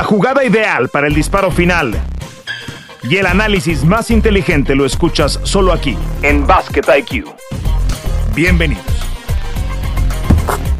La jugada ideal para el disparo final y el análisis más inteligente lo escuchas solo aquí, en Basket IQ. Bienvenidos.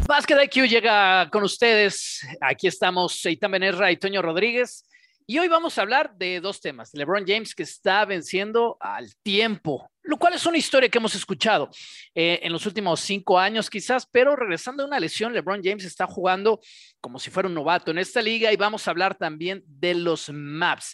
Basket IQ llega con ustedes. Aquí estamos Seitan Benerra y Toño Rodríguez. Y hoy vamos a hablar de dos temas. LeBron James que está venciendo al tiempo, lo cual es una historia que hemos escuchado eh, en los últimos cinco años quizás, pero regresando a una lesión, LeBron James está jugando como si fuera un novato en esta liga y vamos a hablar también de los maps.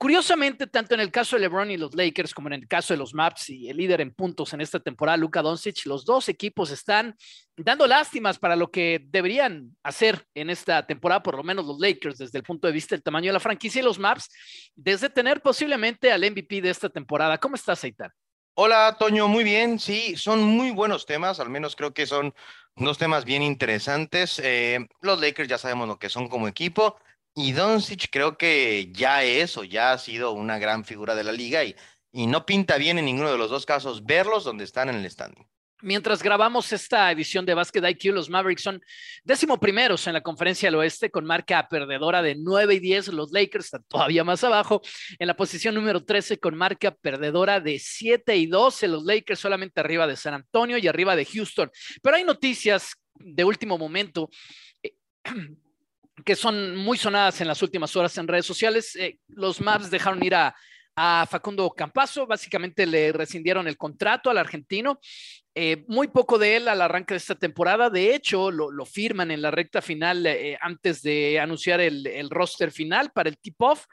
Curiosamente, tanto en el caso de LeBron y los Lakers como en el caso de los Maps y el líder en puntos en esta temporada, Luka Doncic, los dos equipos están dando lástimas para lo que deberían hacer en esta temporada, por lo menos los Lakers desde el punto de vista del tamaño de la franquicia y los Maps, desde tener posiblemente al MVP de esta temporada. ¿Cómo estás, Aitan? Hola, Toño, muy bien. Sí, son muy buenos temas, al menos creo que son dos temas bien interesantes. Eh, los Lakers ya sabemos lo que son como equipo. Y Doncic creo que ya es o ya ha sido una gran figura de la liga y, y no pinta bien en ninguno de los dos casos verlos donde están en el standing. Mientras grabamos esta edición de Basket IQ, los Mavericks son décimo primeros en la conferencia del oeste con marca perdedora de 9 y 10. Los Lakers están todavía más abajo en la posición número 13 con marca perdedora de 7 y 12. Los Lakers solamente arriba de San Antonio y arriba de Houston. Pero hay noticias de último momento. Eh, que son muy sonadas en las últimas horas en redes sociales. Eh, los Maps dejaron ir a, Facundo Campazo, básicamente le rescindieron el contrato al argentino. Eh, muy poco de él al arranque de esta temporada. De hecho, lo, firman en la recta final eh, antes de anunciar el, el roster final para el tip-off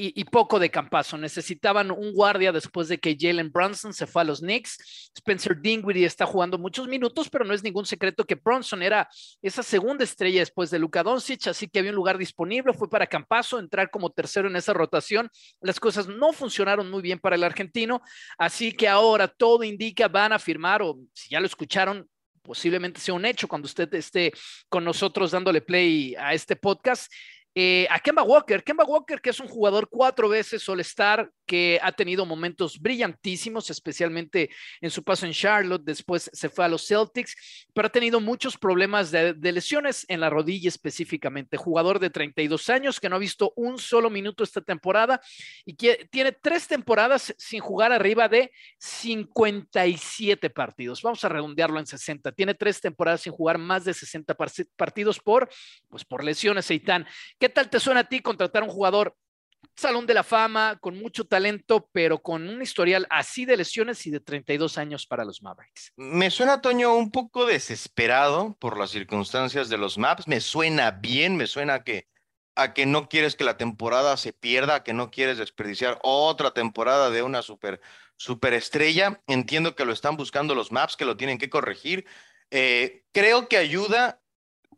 y, poco de campazo. Necesitaban un guardia después de que Jalen Brunson se fue a los Knicks. Spencer Dinwiddie está jugando muchos minutos, pero no es ningún secreto que Brunson era esa segunda estrella después de Luka Doncic, así que había un lugar disponible. Fue para Campazo entrar como tercero en esa rotación. Las cosas no funcionaron muy bien para el argentino, así que ahora todo indica van a firmar, o si ya lo escucharon, posiblemente sea un hecho cuando usted esté con nosotros dándole play a este podcast. Eh, a Kemba Walker, Kemba Walker que es un jugador cuatro veces All-Star, que ha tenido momentos brillantísimos, especialmente en su paso en Charlotte, después se fue a los Celtics, pero ha tenido muchos problemas de, lesiones en la rodilla específicamente. Jugador de 32 años que no ha visto un solo minuto esta temporada y que tiene tres temporadas sin jugar arriba de 57 partidos. Vamos a redondearlo en 60. Tiene tres temporadas sin jugar más de 60 partidos por, pues por lesiones, Eitan. ¿Qué tal te suena a ti contratar a un jugador Salón de la Fama, con mucho talento, pero con un historial así de lesiones y de 32 años para los Mavericks. Me suena, Toño, un poco desesperado por las circunstancias de los Maps. Me suena bien, me suena que, a que no quieres que la temporada se pierda, que no quieres desperdiciar otra temporada de una super, super estrella. Entiendo que lo están buscando los Maps, que lo tienen que corregir. Eh, creo que ayuda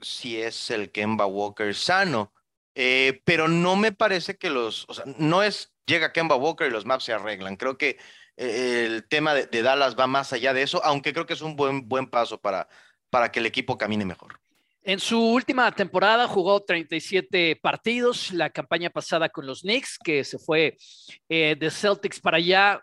si es el Kemba Walker sano eh, pero no me parece que los, o sea, no es llega Kemba Walker y los maps se arreglan. Creo que eh, el tema de, Dallas va más allá de eso, aunque creo que es un buen, buen paso para, para que el equipo camine mejor. En su última temporada jugó 37 partidos, la campaña pasada con los Knicks, que se fue eh, de Celtics para allá,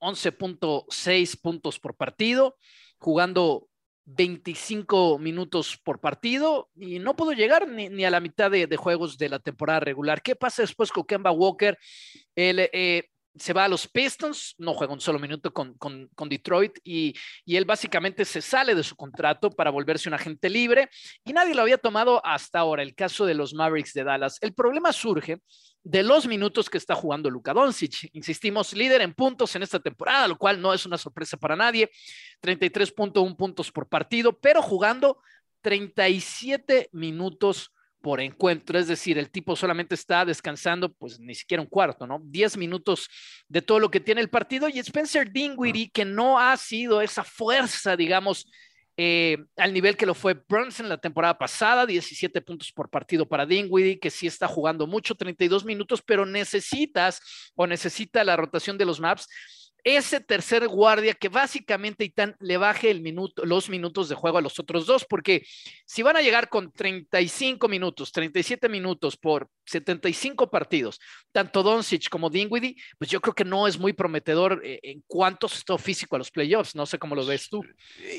11.6 puntos por partido, jugando 25 minutos por partido y no pudo llegar ni, a la mitad de, juegos de la temporada regular. ¿Qué pasa después con Kemba Walker? El, eh, se va a los Pistons, no juega un solo minuto con, con, Detroit y, y, él básicamente se sale de su contrato para volverse un agente libre y nadie lo había tomado hasta ahora, el caso de los Mavericks de Dallas. El problema surge de los minutos que está jugando Luka Doncic. Insistimos, líder en puntos en esta temporada, lo cual no es una sorpresa para nadie, 33.1 puntos por partido, pero jugando 37 minutos por encuentro, es decir, el tipo solamente está descansando, pues ni siquiera un cuarto, ¿no? Diez minutos de todo lo que tiene el partido y Spencer Dinwiddie, que no ha sido esa fuerza, digamos, eh, al nivel que lo fue Brunson la temporada pasada, 17 puntos por partido para Dinwiddie, que sí está jugando mucho, 32 minutos, pero necesitas o necesita la rotación de los maps ese tercer guardia que básicamente le baje los minutos de juego a los otros dos, porque si van a llegar con 35 minutos, 37 minutos por 75 partidos, tanto Doncic como Dinwiddie, pues yo creo que no es muy prometedor eh, en cuanto a su físico a los playoffs. No sé cómo lo ves tú.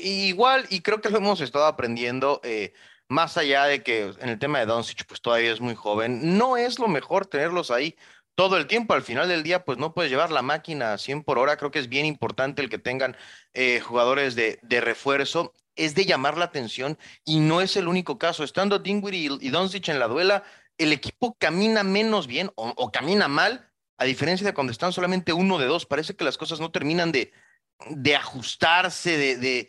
Igual, y creo que lo hemos estado aprendiendo. Eh, más allá de que en el tema de Doncic, pues todavía es muy joven, no es lo mejor tenerlos ahí todo el tiempo. Al final del día, pues no puedes llevar la máquina a 100 por hora. Creo que es bien importante el que tengan eh, jugadores de, refuerzo. Es de llamar la atención y no es el único caso. Estando Dinwiddie y, Doncic en la duela, el equipo camina menos bien o, camina mal, a diferencia de cuando están solamente uno de dos. Parece que las cosas no terminan de, ajustarse, de,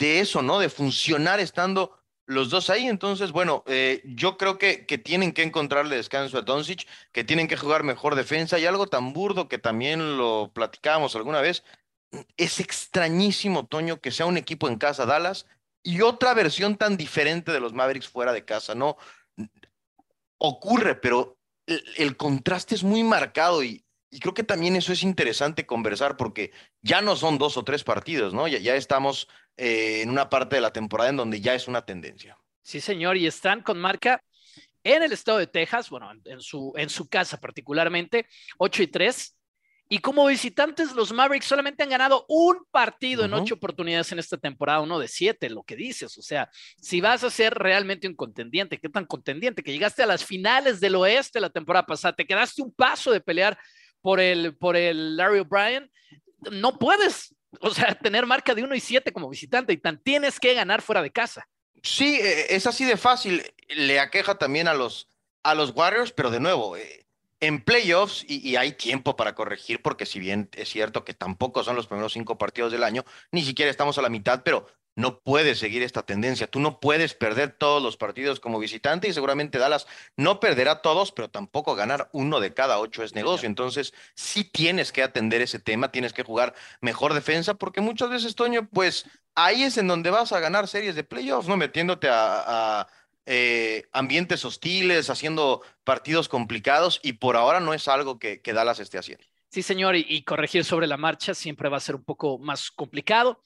eso, ¿no? De funcionar estando los dos ahí. Entonces, bueno, eh, yo creo que, que, tienen que encontrarle descanso a Doncic, que tienen que jugar mejor defensa y algo tan burdo que también lo platicábamos alguna vez. Es extrañísimo, Toño, que sea un equipo en casa Dallas y otra versión tan diferente de los Mavericks fuera de casa, ¿no? Ocurre, pero el, contraste es muy marcado y, y, creo que también eso es interesante conversar porque ya no son dos o tres partidos, ¿no? Ya, ya estamos eh, en una parte de la temporada en donde ya es una tendencia. Sí, señor, y están con marca en el estado de Texas, bueno, en su, en su casa particularmente, 8 y 3. Y como visitantes, los Mavericks solamente han ganado un partido en ocho oportunidades en esta temporada, uno de siete, lo que dices. O sea, si vas a ser realmente un contendiente, ¿qué tan contendiente? Que llegaste a las finales del oeste la temporada pasada, te quedaste un paso de pelear por el, por el Larry O'Brien, no puedes o sea, tener marca de 1 y 7 como visitante y tan tienes que ganar fuera de casa. Sí, e, es así de fácil. Le aqueja también a los, a los Warriors, pero de nuevo, eh, en playoffs, y, y, hay tiempo para corregir, porque si bien es cierto que tampoco son los primeros cinco partidos del año, ni siquiera estamos a la mitad, pero no puedes seguir esta tendencia. Tú no puedes perder todos los partidos como visitante y seguramente Dallas no perderá todos, pero tampoco ganar uno de cada ocho es negocio. Entonces, sí tienes que atender ese tema, tienes que jugar mejor defensa, porque muchas veces, Toño, pues ahí es en donde vas a ganar series de playoffs, ¿no? Metiéndote a, eh, ambientes hostiles, haciendo partidos complicados y por ahora no es algo que, que Dallas esté haciendo. Sí, señor, y, corregir sobre la marcha siempre va a ser un poco más complicado.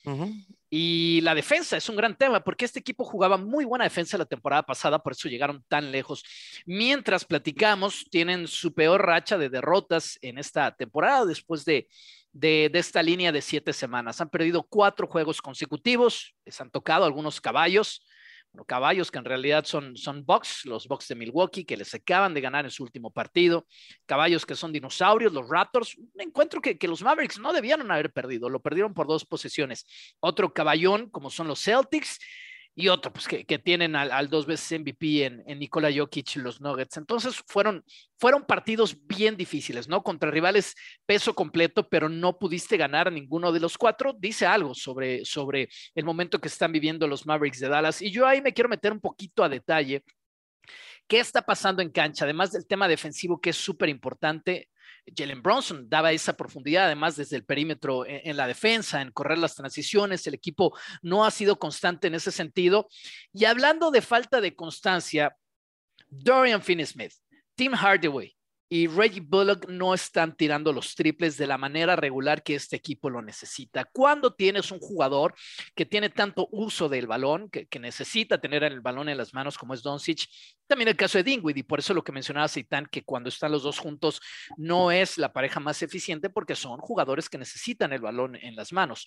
Y la defensa es un gran tema, porque este equipo jugaba muy buena defensa la temporada pasada, por eso llegaron tan lejos. Mientras platicamos, tienen su peor racha de derrotas en esta temporada después de, de, esta línea de siete semanas. Han perdido cuatro juegos consecutivos, les han tocado algunos caballos caballos que en realidad son, son Bucks, los Bucks de Milwaukee, que les acaban de ganar en su último partido, caballos que son dinosaurios, los Raptors, un encuentro que, que los Mavericks no debieron haber perdido, lo perdieron por dos posiciones. Otro caballón, como son los Celtics, y otro, pues que, que tienen al, dos veces MVP en, en Nikola Jokic y los Nuggets. Entonces fueron, fueron partidos bien difíciles, ¿no? Contra rivales peso completo, pero no pudiste ganar ninguno de los cuatro. Dice algo sobre, sobre el momento que están viviendo los Mavericks de Dallas. Y yo ahí me quiero meter un poquito a detalle. ¿Qué está pasando en cancha? Además del tema defensivo, que es súper importante, Jalen Bronson daba esa profundidad, además desde el perímetro en, la defensa, en correr las transiciones. El equipo no ha sido constante en ese sentido. Y hablando de falta de constancia, Dorian Finney-Smith, Tim Hardaway, y Reggie Bullock no están tirando los triples de la manera regular que este equipo lo necesita. Cuando tienes un jugador que tiene tanto uso del balón, que, necesita tener el balón en las manos como es Doncic, también el caso de Dingwiddie, por eso lo que mencionaba Zidane, que cuando están los dos juntos no es la pareja más eficiente porque son jugadores que necesitan el balón en las manos.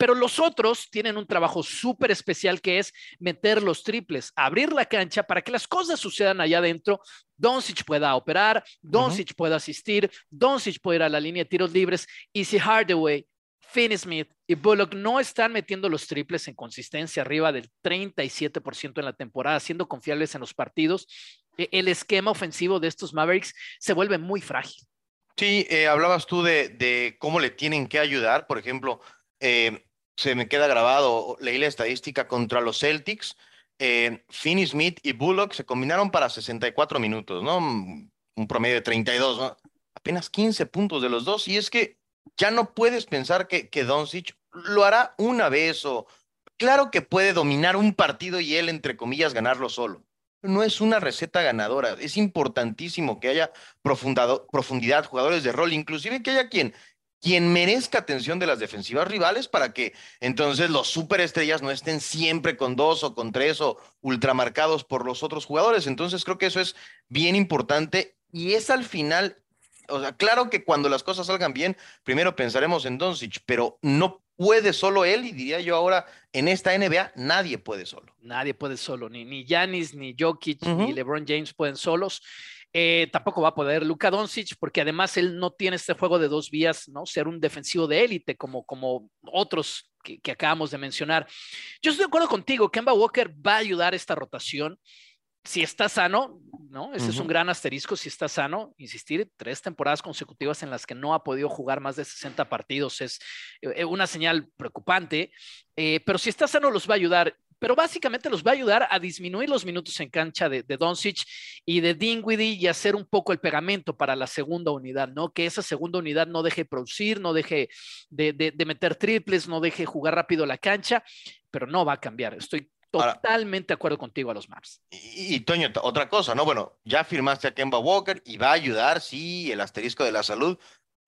Pero los otros tienen un trabajo súper especial que es meter los triples, abrir la cancha para que las cosas sucedan allá adentro. Doncic pueda operar, Doncic pueda asistir, Doncic puede ir a la línea de tiros libres. Y si Hardaway, Finney Smith y Bullock no están metiendo los triples en consistencia arriba del 37% en la temporada, siendo confiables en los partidos, e, el esquema ofensivo de estos Mavericks se vuelve muy frágil. Sí, eh, hablabas tú de, de, cómo le tienen que ayudar, por ejemplo, eh, se me queda grabado, leí la estadística contra los Celtics, eh, Finney Smith y Bullock se combinaron para 64 minutos, ¿no? Un promedio de 32, ¿no? Apenas 15 puntos de los dos. Y es que ya no puedes pensar que, que Doncic lo hará una vez o... Claro que puede dominar un partido y él, entre comillas, ganarlo solo. No es una receta ganadora. Es importantísimo que haya profundidad, jugadores de rol, inclusive que haya quien quien merezca atención de las defensivas rivales para que entonces los superestrellas no estén siempre con dos o con tres o ultramarcados por los otros jugadores. Entonces creo que eso es bien importante y es al final, o sea, claro que cuando las cosas salgan bien, primero pensaremos en Doncic, pero no puede solo él y diría yo ahora en esta NBA nadie puede solo. Nadie puede solo, ni ni Giannis, ni Jokic, ni LeBron James pueden solos. Eh, tampoco va a poder Luka Doncic porque además él no tiene este juego de dos vías, ¿no? Ser un defensivo de élite como, como otros que, acabamos de mencionar. Yo estoy de acuerdo contigo, Kemba Walker va a ayudar esta rotación si está sano, ¿no? Ese es un gran asterisco, si está sano, insistir, tres temporadas consecutivas en las que no ha podido jugar más de 60 partidos es eh, una señal preocupante, eh, pero si está sano los va a ayudar pero básicamente los va a ayudar a disminuir los minutos en cancha de, de Doncic y de Dinwiddie y hacer un poco el pegamento para la segunda unidad, ¿no? Que esa segunda unidad no deje producir, no deje de, meter triples, no deje jugar rápido la cancha, pero no va a cambiar. Estoy totalmente de acuerdo contigo a los Maps. Y, y, Toño, otra cosa, ¿no? Bueno, ya firmaste a Kemba Walker y va a ayudar, sí, el asterisco de la salud,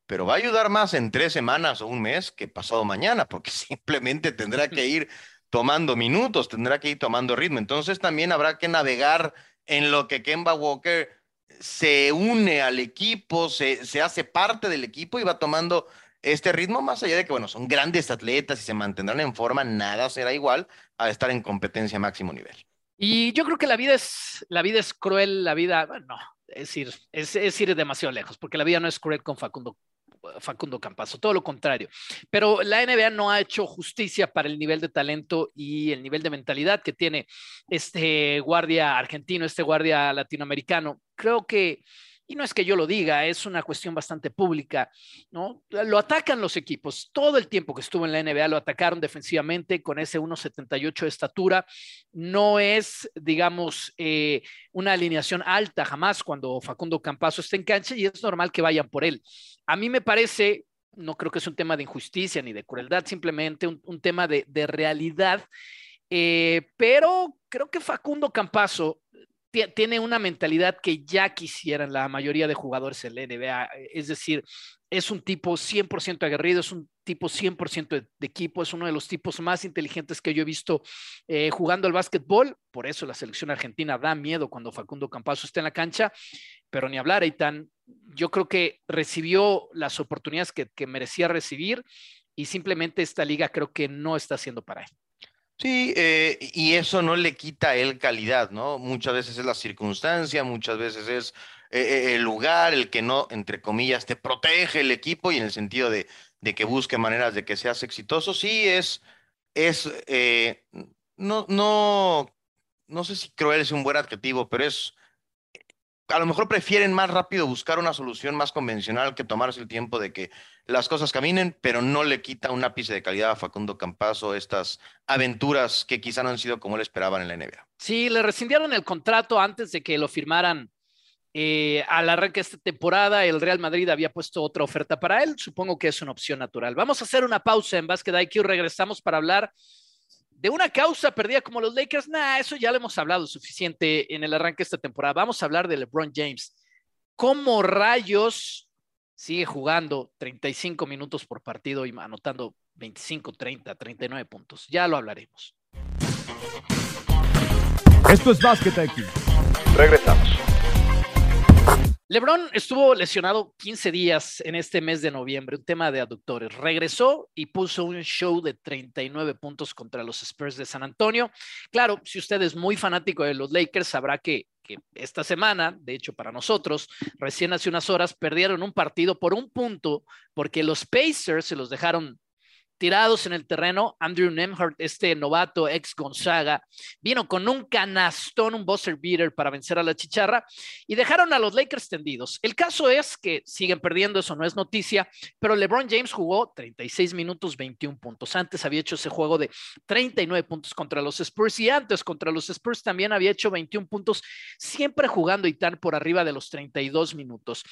pero va a ayudar más en tres semanas o un mes que pasado mañana, porque simplemente tendrá que ir tomando minutos, tendrá que ir tomando ritmo. Entonces también habrá que navegar en lo que Kemba Walker se une al equipo, se, se hace parte del equipo y va tomando este ritmo, más allá de que, bueno, son grandes atletas y se mantendrán en forma, nada será igual a estar en competencia máximo nivel. Y yo creo que la vida es, la vida es cruel, la vida, bueno, no, es ir, es, es ir demasiado lejos, porque la vida no es cruel con Facundo Facundo Campazo, todo lo contrario. Pero la NBA no ha hecho justicia para el nivel de talento y el nivel de mentalidad que tiene este guardia argentino, este guardia latinoamericano. Creo que y no es que yo lo diga, es una cuestión bastante pública, ¿no? Lo atacan los equipos. Todo el tiempo que estuvo en la NBA lo atacaron defensivamente con ese 1.78 de estatura. No es, digamos, eh, una alineación alta jamás cuando Facundo Campazo está en cancha y es normal que vayan por él. A mí me parece, no creo que es un tema de injusticia ni de crueldad, simplemente un, tema de, realidad. Eh, pero creo que Facundo Campazo tiene una mentalidad que ya quisieran la mayoría de jugadores en la NBA. Es decir, es un tipo 100% aguerrido, es un tipo 100% de, equipo, es uno de los tipos más inteligentes que yo he visto eh, jugando al básquetbol. Por eso la selección argentina da miedo cuando Facundo Campazo está en la cancha, pero ni hablar, Eitan. Yo creo que recibió las oportunidades que, que merecía recibir y simplemente esta liga creo que no está haciendo para él. Sí, eh, y eso no le quita a él calidad, ¿no? Muchas veces es la circunstancia, muchas veces es eh, eh, el lugar, el que no, entre comillas, te protege el equipo y en el sentido de, de que busque maneras de que seas exitoso. Sí, es, es, no, no, no sé si cruel es un buen adjetivo, pero es a lo mejor prefieren más rápido buscar una solución más convencional que tomarse el tiempo de que las cosas caminen, pero no le quita un ápice de calidad a Facundo Campazo estas aventuras que quizá no han sido como él esperaban en la NBA. Sí, le rescindieron el contrato antes de que lo firmaran eh, al arranque esta temporada. El Real Madrid había puesto otra oferta para él. Supongo que es una opción natural. Vamos a hacer una pausa en Basket IQ. Regresamos para hablar de una causa perdida como los Lakers, nah, eso ya lo hemos hablado suficiente en el arranque de esta temporada. Vamos a hablar de LeBron James. ¿Cómo rayos sigue jugando 35 minutos por partido y anotando 25, 30, 39 puntos? Ya lo hablaremos. Esto es Basket IQ. Regresamos. LeBron estuvo lesionado 15 días en este mes de noviembre, un tema de aductores. Regresó y puso un show de 39 puntos contra los Spurs de San Antonio. Claro, si usted es muy fanático de los Lakers, sabrá que, que esta semana, de hecho para nosotros, recién hace unas horas, perdieron un partido por un punto porque los Pacers se los dejaron tirados en el terreno, Andrew Nemhart, este novato ex Gonzaga, vino con un canastón, un buzzer beater para vencer a la chicharra y dejaron a los Lakers tendidos. El caso es que siguen perdiendo, eso no es noticia, pero LeBron James jugó 36 minutos, 21 puntos. Antes había hecho ese juego de 39 puntos contra los Spurs y antes contra los Spurs también había hecho 21 puntos, siempre jugando y tan por arriba de los 32 minutos.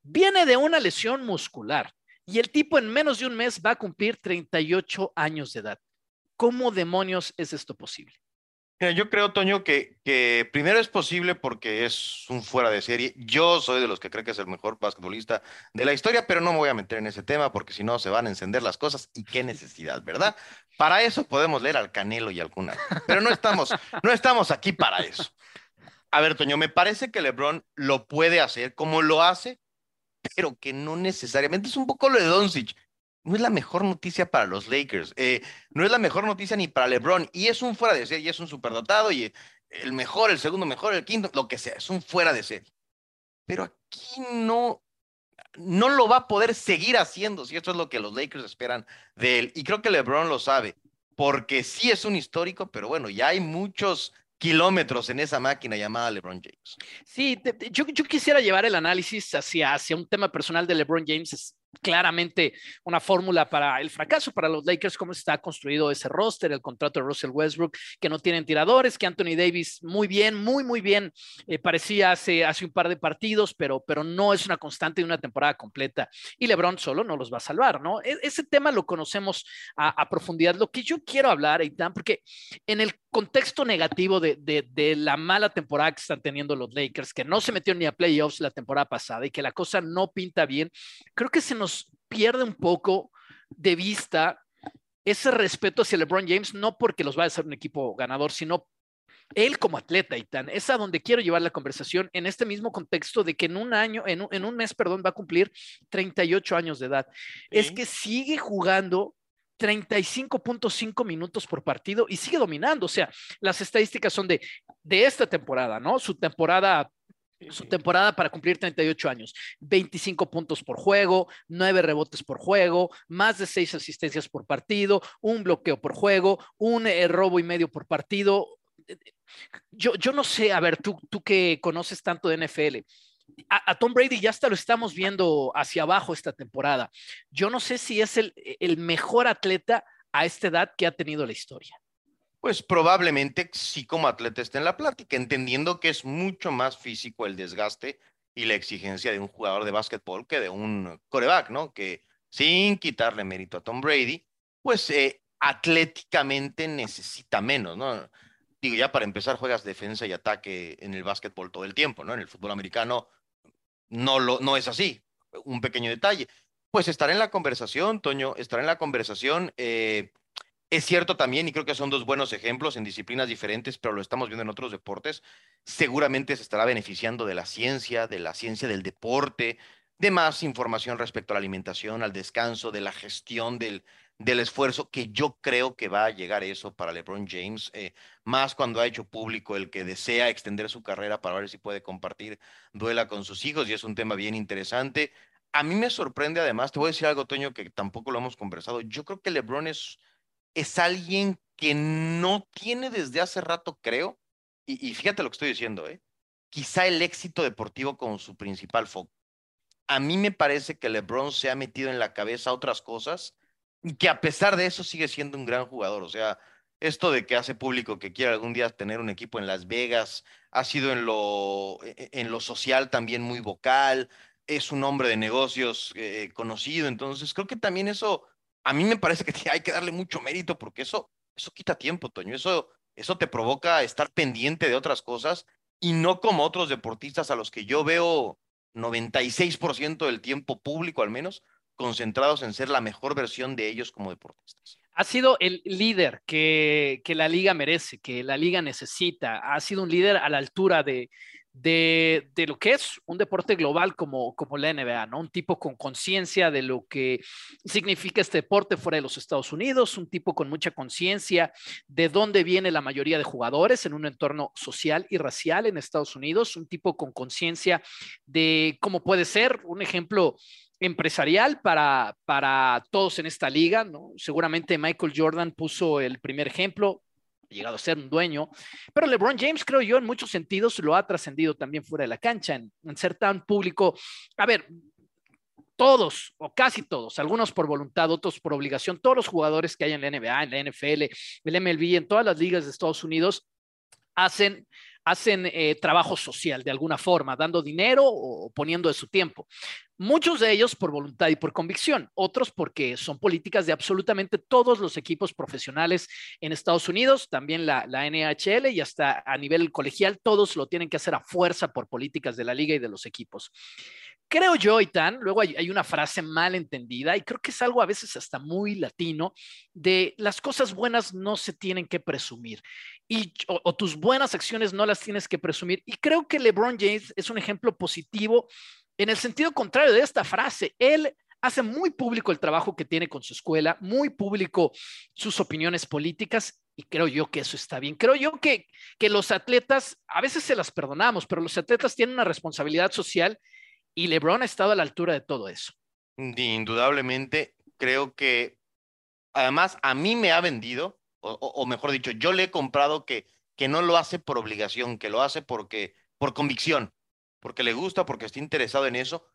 Viene de una lesión muscular y el tipo en menos de un mes va a cumplir 38 años de edad. ¿Cómo demonios es esto posible? yo creo, Toño, que, primero es posible porque es un fuera de serie. Yo soy de los que cree que es el mejor basquetbolista de la historia, pero no me voy a meter en ese tema porque si no se van a encender las cosas y qué necesidad, ¿verdad? Para eso podemos leer al Canelo y al Cunha, pero no estamos, no estamos aquí para eso. A ver, Toño, me parece que LeBron lo puede hacer como lo hace pero que no necesariamente es un poco lo de Doncic. no es la mejor noticia para los Lakers. Eh, no es la mejor noticia ni para LeBron. Y es un fuera de serie, y es un superdotado, y el mejor, el segundo mejor, el quinto, lo que sea, es un fuera de serie. Pero aquí no, no lo va a poder seguir haciendo, si esto es lo que los Lakers esperan de él. Y creo que LeBron lo sabe, porque sí es un histórico, pero bueno, ya hay muchos kilómetros en esa máquina llamada LeBron James. Sí, yo, yo quisiera llevar el análisis hacia, hacia un tema personal de LeBron James claramente una fórmula para el fracaso para los Lakers, cómo está construido ese roster, el contrato de Russell Westbrook, que no tienen tiradores, que Anthony Davis muy bien, muy, muy bien, eh, parecía hace, hace un par de partidos, pero, pero no es una constante de una temporada completa. Y LeBron solo no los va a salvar, ¿no? E, ese tema lo conocemos a, profundidad. Lo que yo quiero hablar, Eitan, porque en el contexto negativo de, de, de, la mala temporada que están teniendo los Lakers, que no se metió ni a playoffs la temporada pasada y que la cosa no pinta bien, creo que se nos pierde un poco de vista ese respeto hacia LeBron James, no porque los vaya a ser un equipo ganador, sino él como atleta, y tan es a donde quiero llevar la conversación en este mismo contexto de que en un año, en un, en un mes, perdón, va a cumplir 38 años de edad. Es que sigue jugando 35.5 minutos por partido y sigue dominando. O sea, las estadísticas son de, de esta temporada, ¿no? Su temporada su temporada para cumplir 38 años. 25 puntos por juego, 9 rebotes por juego, más de 6 asistencias por partido, un bloqueo por juego, un eh, robo y medio por partido. Yo, yo no sé, a ver, tú, tú que conoces tanto de NFL, a, Tom Brady ya hasta lo estamos viendo hacia abajo esta temporada. Yo no sé si es el, mejor atleta a esta edad que ha tenido la historia. Pues probablemente sí como atleta esté en la plática, entendiendo que es mucho más físico el desgaste y la exigencia de un jugador de básquetbol que de un coreback, ¿no? Que sin quitarle mérito a Tom Brady, pues eh, atléticamente necesita menos, ¿no? Digo, ya para empezar juegas defensa y ataque en el básquetbol todo el tiempo, ¿no? En el fútbol americano no, lo, no es así. Un pequeño detalle. Pues estar en la conversación, Toño, estar en la conversación. Eh, es cierto también, y creo que son dos buenos ejemplos en disciplinas diferentes, pero lo estamos viendo en otros deportes. Seguramente se estará beneficiando de la ciencia, de la ciencia del deporte, de más información respecto a la alimentación, al descanso, de la gestión del, del esfuerzo, que yo creo que va a llegar eso para LeBron James, eh, más cuando ha hecho público el que desea extender su carrera para ver si puede compartir duela con sus hijos, y es un tema bien interesante. A mí me sorprende además, te voy a decir algo, Toño, que tampoco lo hemos conversado. Yo creo que LeBron es es alguien que no tiene desde hace rato, creo, y, fíjate lo que estoy diciendo, ¿eh? quizá el éxito deportivo como su principal foco. A mí me parece que LeBron se ha metido en la cabeza otras cosas y que a pesar de eso sigue siendo un gran jugador. O sea, esto de que hace público que quiere algún día tener un equipo en Las Vegas, ha sido en lo, e, e, en lo social también muy vocal, es un hombre de negocios eh, conocido, entonces creo que también eso a mí me parece que hay que darle mucho mérito porque eso, eso quita tiempo, Toño. Eso, eso te provoca estar pendiente de otras cosas y no como otros deportistas a los que yo veo 96% del tiempo público al menos concentrados en ser la mejor versión de ellos como deportistas. Ha sido el líder que, que la liga merece, que la liga necesita. Ha sido un líder a la altura de, de, lo que es un deporte global como, como la NBA, ¿no? Un tipo con conciencia de lo que significa este deporte fuera de los Estados Unidos, un tipo con mucha conciencia de dónde viene la mayoría de jugadores en un entorno social y racial en Estados Unidos, un tipo con conciencia de cómo puede ser un ejemplo empresarial para, para todos en esta liga, ¿no? Seguramente Michael Jordan puso el primer ejemplo, llegado a ser un dueño, pero LeBron James creo yo en muchos sentidos lo ha trascendido también fuera de la cancha, en, ser tan público. A ver, todos o casi todos, algunos por voluntad, otros por obligación, todos los jugadores que hay en la NBA, en la NFL, el MLB, en todas las ligas de Estados Unidos, hacen hacen eh, trabajo social de alguna forma, dando dinero o poniendo de su tiempo. Muchos de ellos por voluntad y por convicción, otros porque son políticas de absolutamente todos los equipos profesionales en Estados Unidos, también la, la NHL y hasta a nivel colegial, todos lo tienen que hacer a fuerza por políticas de la liga y de los equipos. Creo yo, Itán, luego hay, hay, una frase mal entendida y creo que es algo a veces hasta muy latino, de las cosas buenas no se tienen que presumir y, o, tus buenas acciones no las tienes que presumir. Y creo que LeBron James es un ejemplo positivo en el sentido contrario de esta frase. Él hace muy público el trabajo que tiene con su escuela, muy público sus opiniones políticas y creo yo que eso está bien. Creo yo que, que los atletas, a veces se las perdonamos, pero los atletas tienen una responsabilidad social y LeBron ha estado a la altura de todo eso. Indudablemente, creo que además a mí me ha vendido, o, mejor dicho, yo le he comprado que, que no lo hace por obligación, que lo hace porque, por convicción, porque le gusta, porque está interesado en eso.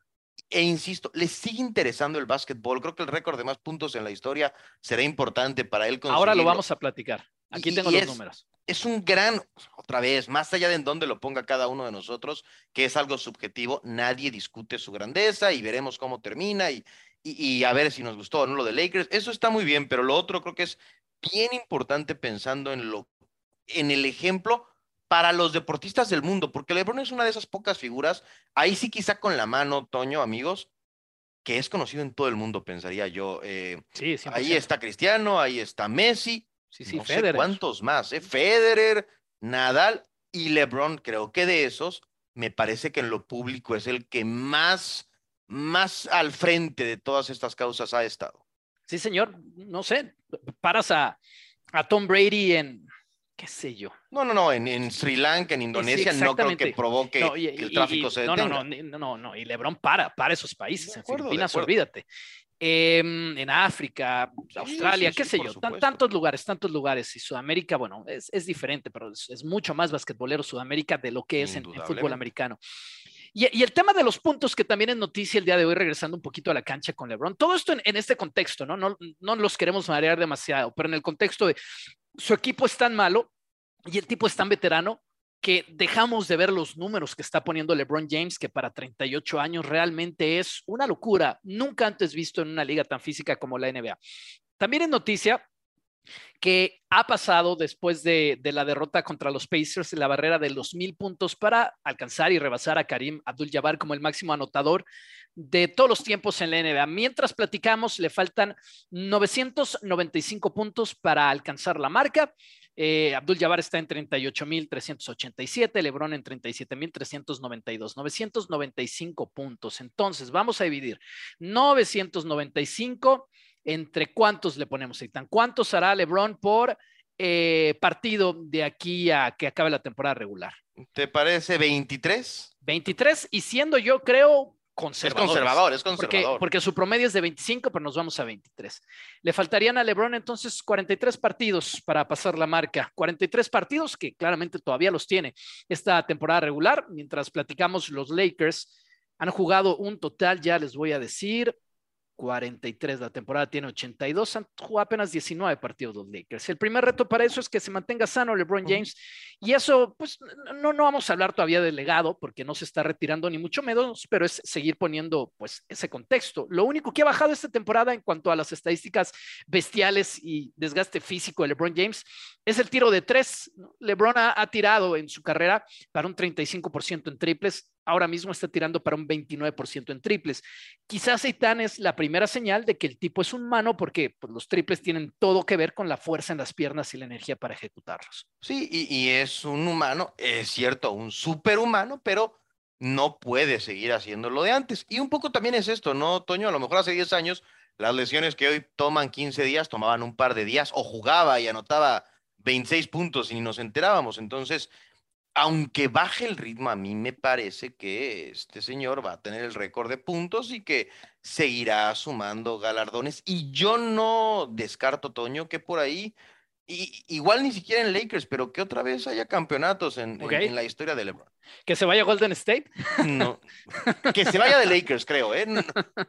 E insisto, le sigue interesando el básquetbol. Creo que el récord de más puntos en la historia será importante para él. Ahora lo vamos a platicar. Aquí tengo los números. Es un gran, otra vez, más allá de en dónde lo ponga cada uno de nosotros, que es algo subjetivo, nadie discute su grandeza y veremos cómo termina y, y, a ver si nos gustó o no lo de Lakers. Eso está muy bien, pero lo otro creo que es bien importante pensando en lo en el ejemplo para los deportistas del mundo, porque LeBron es una de esas pocas figuras, ahí sí quizá con la mano, Toño, amigos, que es conocido en todo el mundo, pensaría yo. Eh, sí, ahí está Cristiano, ahí está Messi, sí, sí, no Sé cuántos más, ¿eh? Federer, Nadal y LeBron, creo que de esos, me parece que en lo público es el que más más al frente de todas estas causas ha estado. Sí, señor, no sé, paras a, a Tom Brady en, qué sé yo. No, no, no, en, Sri Lanka, en Indonesia, no creo que provoque que el tráfico se detenga. No, no, no, no, no, y Lebron para, para esos países, en Filipinas, olvídate. Em, en África, Australia, qué sé yo, tantos lugares, tantos lugares. Y Sudamérica, bueno, es, es diferente, pero es, mucho más basquetbolero Sudamérica de lo que es en, fútbol americano. Y, el tema de los puntos, que también es noticia el día de hoy, regresando un poquito a la cancha con LeBron. Todo esto en, este contexto, ¿no? ¿no? No los queremos marear demasiado, pero en el contexto de su equipo es tan malo y el tipo es tan veterano que dejamos de ver los números que está poniendo LeBron James, que para 38 años realmente es una locura, nunca antes visto en una liga tan física como la NBA. También es noticia que ha pasado después de, la derrota contra los Pacers en la barrera de los mil puntos para alcanzar y rebasar a Karim Abdul-Jabbar como el máximo anotador de todos los tiempos en la NBA. Mientras platicamos, le faltan 995 puntos para alcanzar la marca. Eh, Abdul Jabbar está en 38.387, Lebron en 37.392, 995 puntos. Entonces, vamos a dividir 995 entre cuántos le ponemos, Eitan. ¿Cuántos hará LeBron por eh, partido de aquí a que acabe la temporada regular? ¿Te parece 23? 23 y siendo yo creo conservador. Es conservador, es conservador. Porque, su promedio es de 25, pero nos vamos a 23. Le faltarían a LeBron entonces 43 partidos para pasar la marca. 43 partidos que claramente todavía los tiene esta temporada regular. Mientras platicamos, los Lakers han jugado un total, ya les voy a decir, 43. La temporada tiene 82. Han jugado apenas 19 partidos los Lakers. El primer reto para eso es que se mantenga sano LeBron James. Y eso, pues, no, no vamos a hablar todavía del legado porque no se está retirando ni mucho menos, pero es seguir poniendo, pues, ese contexto. Lo único que ha bajado esta temporada en cuanto a las estadísticas bestiales y desgaste físico de LeBron James es el tiro de tres. LeBron ha tirado en su carrera para un 35% en triples ahora mismo está tirando para un 29% en triples. Quizás Eitan es la primera señal de que el tipo es un humano porque pues, los triples tienen todo que ver con la fuerza en las piernas y la energía para ejecutarlos. Sí, y, es un humano, es cierto, un superhumano, pero no puede seguir haciendo lo de antes. Y un poco también es esto, ¿no, Toño? A lo mejor hace 10 años las lesiones que hoy toman 15 días tomaban un par de días o jugaba y anotaba 26 puntos y ni nos enterábamos. Entonces, aunque baje el ritmo, a mí me parece que este señor va a tener el récord de puntos y que seguirá sumando galardones. Y yo no descarto, Toño, que por ahí y, igual ni siquiera en Lakers, pero que otra vez haya campeonatos en, en, la historia de LeBron. ¿Que se vaya a Golden State? No, que se vaya de Lakers, creo. ¿eh?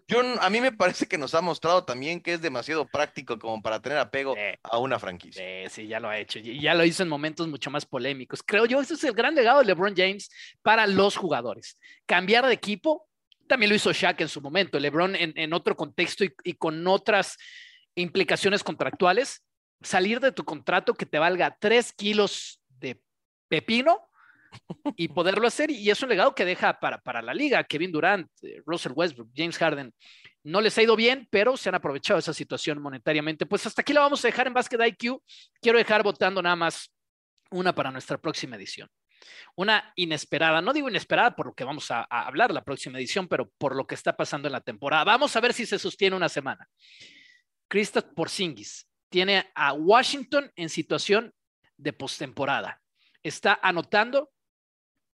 Yo, a mí me parece que nos ha mostrado también que es demasiado práctico como para tener apego a una franquicia. Sí, sí, ya lo ha hecho. Y ya lo hizo en momentos mucho más polémicos. Creo yo, ese es el gran legado de LeBron James para los jugadores. Cambiar de equipo, también lo hizo Shaq en su momento. LeBron en, en otro contexto y, y con otras implicaciones contractuales salir de tu contrato que te valga tres kilos de pepino y poderlo hacer. Y es un legado que deja para, para la liga. Kevin Durant, eh, Russell Westbrook, James Harden. No les ha ido bien, pero se han aprovechado esa situación monetariamente. Pues hasta aquí la vamos a dejar en Basket IQ. Quiero dejar votando nada más una para nuestra próxima edición. Una inesperada, no digo inesperada por lo que vamos a, a hablar la próxima edición, pero por lo que está pasando en la temporada. Vamos a ver si se sostiene una semana. Kristaps Porzingis tiene a Washington en situación de postemporada. Está anotando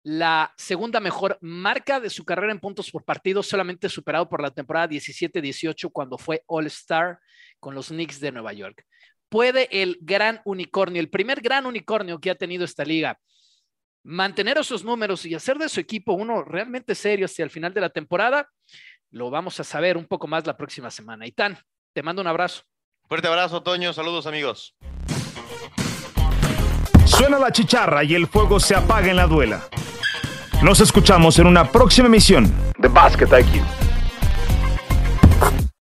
la segunda mejor marca de su carrera en puntos por partido, solamente superado por la temporada 17-18 cuando fue All-Star con los Knicks de Nueva York. ¿Puede el gran unicornio, el primer gran unicornio que ha tenido esta liga, mantener esos números y hacer de su equipo uno realmente serio hacia el final de la temporada? Lo vamos a saber un poco más la próxima semana. Itán, te mando un abrazo. Fuerte abrazo, Toño. Saludos, amigos. Suena la chicharra y el fuego se apaga en la duela. Nos escuchamos en una próxima emisión de Basket IQ.